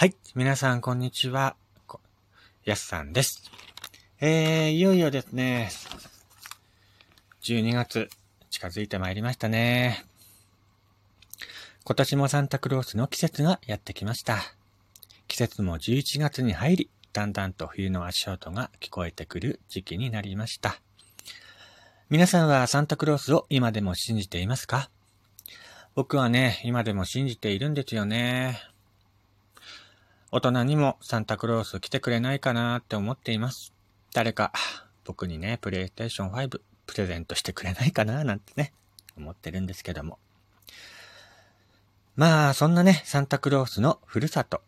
はい。皆さん、こんにちは。やすさんです。えー、いよいよですね、12月、近づいてまいりましたね。今年もサンタクロースの季節がやってきました。季節も11月に入り、だんだんと冬の足音が聞こえてくる時期になりました。皆さんはサンタクロースを今でも信じていますか？僕はね、今でも信じているんですよね。大人にもサンタクロース来てくれないかなって思っています。誰か僕にね、プレイステーション5プレゼントしてくれないかななんてね、思ってるんですけども。まあ、そんなね、サンタクロースのふるさと、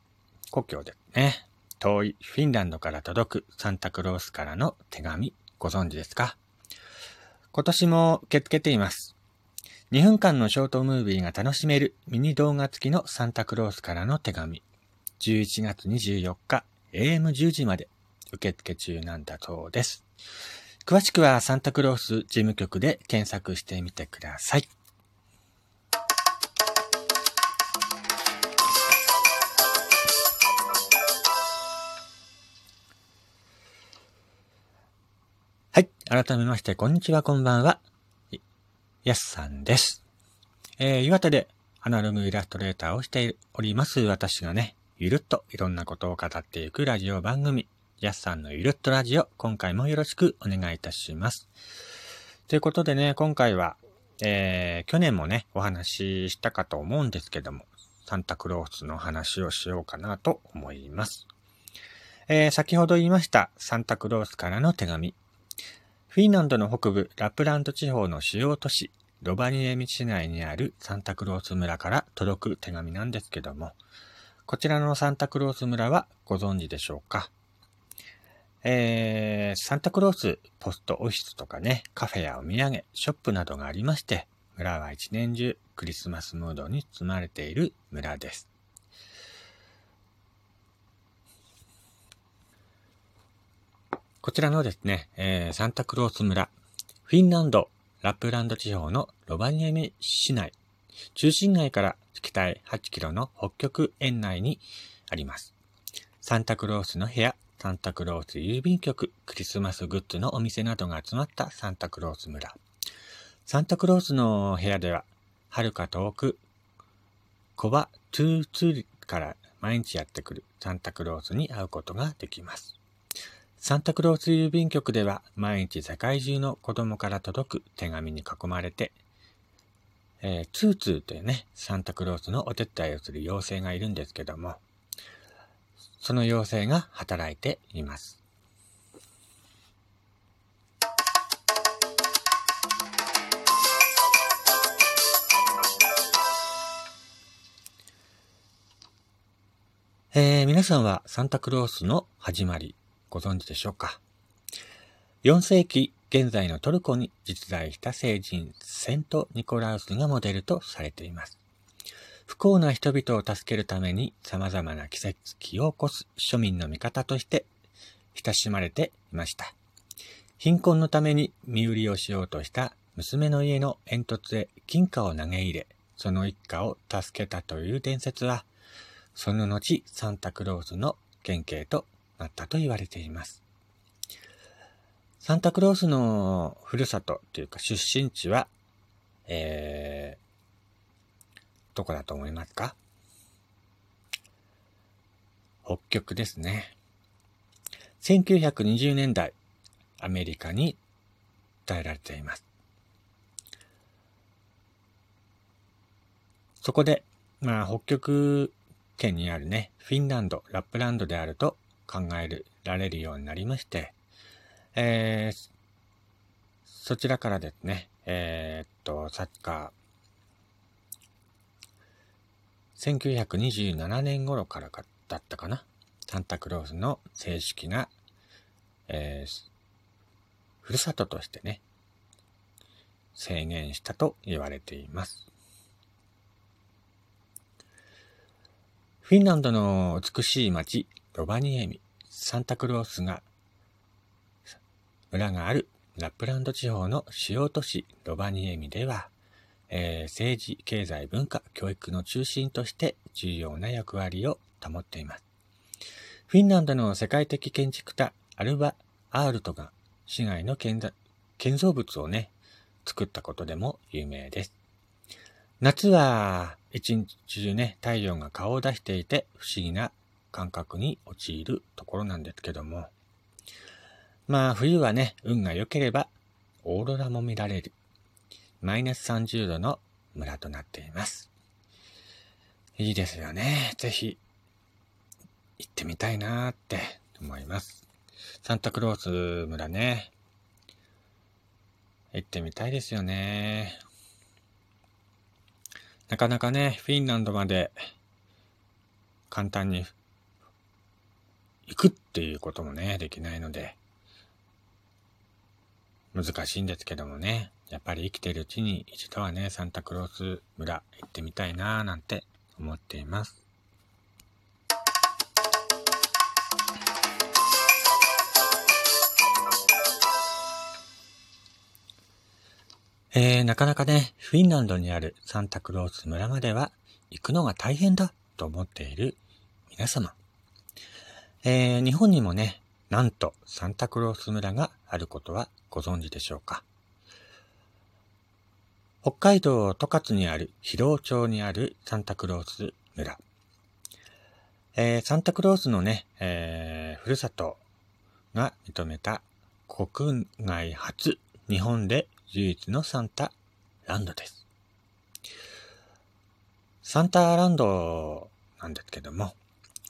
故郷でね、遠いフィンランドから届くサンタクロースからの手紙、ご存知ですか？今年も受け付けています。2分間のショートムービーが楽しめるミニ動画付きのサンタクロースからの手紙。11月24日 AM10 時まで受付中なんだそうです。詳しくはサンタクロース事務局で検索してみてください。はい。改めまして、こんにちは、こんばんは。やすさんです。えー、岩手でアナログイラストレーターをしております私がね、ゆるっといろんなことを語っていくラジオ番組、やすさんのゆるっとラジオ、今回もよろしくお願いいたします。ということでね、今回は、えー、去年もね、お話ししたかと思うんですけども、サンタクロースの話をしようかなと思います。えー、先ほど言いましたサンタクロースからの手紙。フィンランドの北部ラプランド地方の主要都市、ロバニエミ市内にあるサンタクロース村から届く手紙なんですけども、こちらのサンタクロース村はご存知でしょうか？えー、サンタクロースポストオフィスとかね、カフェやお土産、ショップなどがありまして、村は一年中クリスマスムードに包まれている村です。こちらのですね、えー、サンタクロース村、フィンランド、ラップランド地方のロバニエミ市内中心街から北へ8キロの北極園内にあります。サンタクロースの部屋、サンタクロース郵便局、クリスマスグッズのお店などが集まったサンタクロース村。サンタクロースの部屋では、遥か遠く、コバトゥーツーから毎日やってくるサンタクロースに会うことができます。サンタクロース郵便局では毎日世界中の子供から届く手紙に囲まれてえー、ツーツーというね、サンタクロースのお手伝いをする妖精がいるんですけども、その妖精が働いています。えー、皆さんはサンタクロースの始まりご存知でしょうか？?4 世紀現在のトルコに実在した聖人、セント・ニコラウスがモデルとされています。不幸な人々を助けるために様々な奇跡を起こす庶民の味方として親しまれていました。貧困のために身売りをしようとした娘の家の煙突へ金貨を投げ入れ、その一家を助けたという伝説は、その後サンタクロースの原型となったと言われています。サンタクロースのふるさとというか出身地は、えー、どこだと思いますか？北極ですね。1920年代、アメリカに伝えられています。そこで、まあ、北極圏にあるね、フィンランド、ラップランドであると考えられるようになりまして、えー、そちらからですね、えー、っと、サッカー、1927年頃からかだったかな。サンタクロースの正式な、えー、ふるさととしてね、制限したと言われています。フィンランドの美しい町、ロバニエミ、サンタクロースが村があるラップランド地方の主要都市ロバニエミでは、えー、政治、経済、文化、教育の中心として重要な役割を保っています。フィンランドの世界的建築家アルバ・アールトが市街の建造物をね、作ったことでも有名です。夏は一日中ね、太陽が顔を出していて不思議な感覚に陥るところなんですけども、まあ冬はね、運が良ければオーロラも見られるマイナス30度の村となっています。いいですよね。ぜひ行ってみたいなーって思います。サンタクロース村ね。行ってみたいですよね。なかなかね、フィンランドまで簡単に行くっていうこともね、できないので、難しいんですけどもね、やっぱり生きてるうちに一度はね、サンタクロース村行ってみたいなーなんて思っています。えー、なかなかね、フィンランドにあるサンタクロース村までは行くのが大変だと思っている皆様。えー、日本にもね、なんとサンタクロース村があることはご存知でしょうか？北海道十勝にある広尾町にあるサンタクロース村。えー、サンタクロースのね、えー、ふるさとが認めた国外初日本で唯一のサンタランドです。サンタランドなんですけども、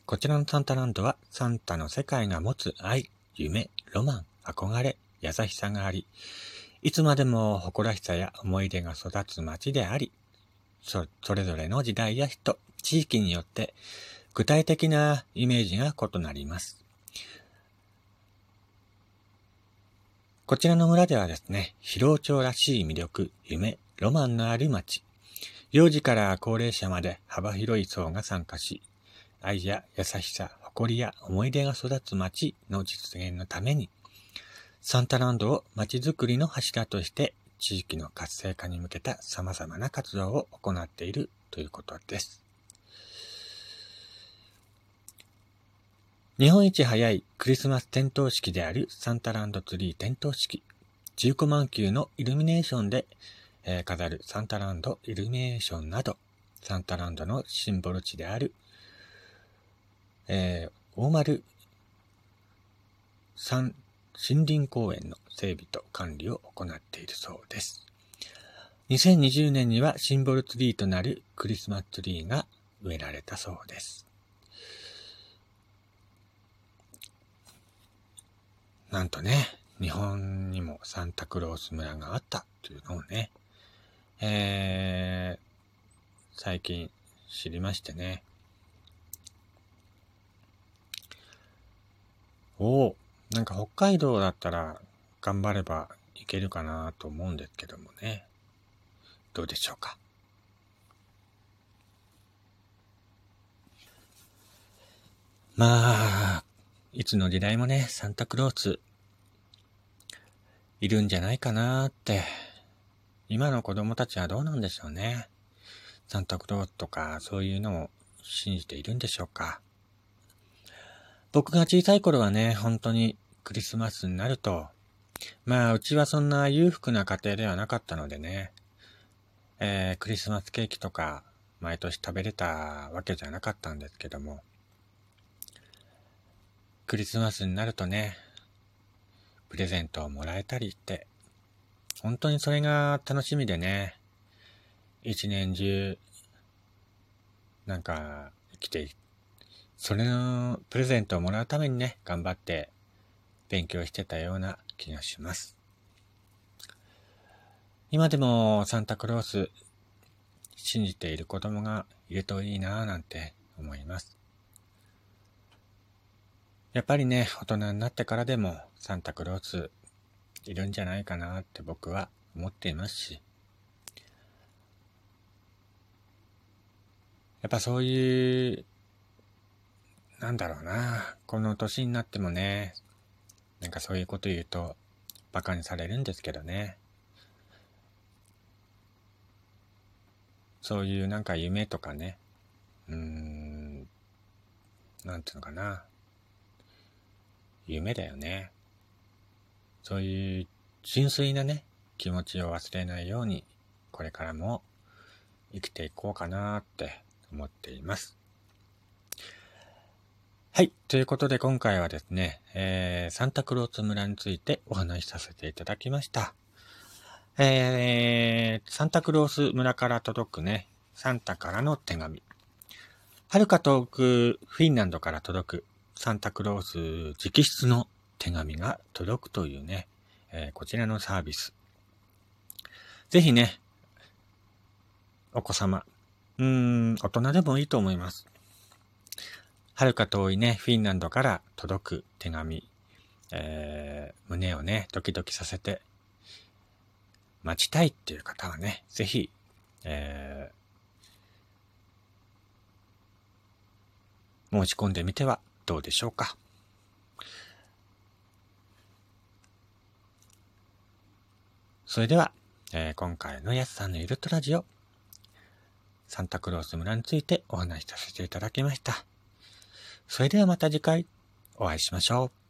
こちらのサンタランドはサンタの世界が持つ愛、夢、ロマン、憧れ、優しさがあり、いつまでも誇らしさや思い出が育つ街であり、そそれぞれの時代や人、地域によって具体的なイメージが異なります。こちらの村ではですね、広尾町らしい魅力、夢、ロマンのある街、幼児から高齢者まで幅広い層が参加し、愛や優しさ、誇りや思い出が育つ街の実現のために、サンタランドを街づくりの柱として地域の活性化に向けた様々な活動を行っているということです。日本一早いクリスマス点灯式であるサンタランドツリー点灯式、15万球のイルミネーションで、えー、飾るサンタランドイルミネーションなど、サンタランドのシンボル地であるえー、大丸山森林公園の整備と管理を行っているそうです。2020年にはシンボルツリーとなるクリスマスツリーが植えられたそうです。なんとね、日本にもサンタクロース村があったというのをね、えー、最近知りましてね、おお、なんか北海道だったら頑張ればいけるかなと思うんですけどもね。どうでしょうか？まあ、いつの時代もね、サンタクロース、いるんじゃないかなって。今の子供たちはどうなんでしょうね。サンタクロースとかそういうのを信じているんでしょうか？僕が小さい頃はね、本当にクリスマスになると、まあ、うちはそんな裕福な家庭ではなかったのでね、えー、クリスマスケーキとか毎年食べれたわけじゃなかったんですけども、クリスマスになるとね、プレゼントをもらえたりって、本当にそれが楽しみでね、一年中、なんか生きてそれのプレゼントをもらうためにね、頑張って勉強してたような気がします。今でもサンタクロース信じている子供がいるといいなぁなんて思います。やっぱりね、大人になってからでもサンタクロースいるんじゃないかなって僕は思っていますし、やっぱそういうなんだろうな。この年になってもね、なんかそういうこと言うと、馬鹿にされるんですけどね。そういうなんか夢とかね、うーん、なんていうのかな。夢だよね。そういう純粋なね、気持ちを忘れないように、これからも生きていこうかなって思っています。はい。ということで今回はですね、えー、サンタクロース村についてお話しさせていただきました。えー、サンタクロース村から届くね、サンタからの手紙。遥か遠くフィンランドから届くサンタクロース直筆の手紙が届くというね、えー、こちらのサービス。ぜひね、お子様、うーん、大人でもいいと思います。遥か遠いね、フィンランドから届く手紙、えー、胸をね、ドキドキさせて、待ちたいっていう方はね、ぜひ、えー、申し込んでみてはどうでしょうか。それでは、えー、今回のやすさんのイルトラジオ、サンタクロース村についてお話しさせていただきました。それではまた次回お会いしましょう。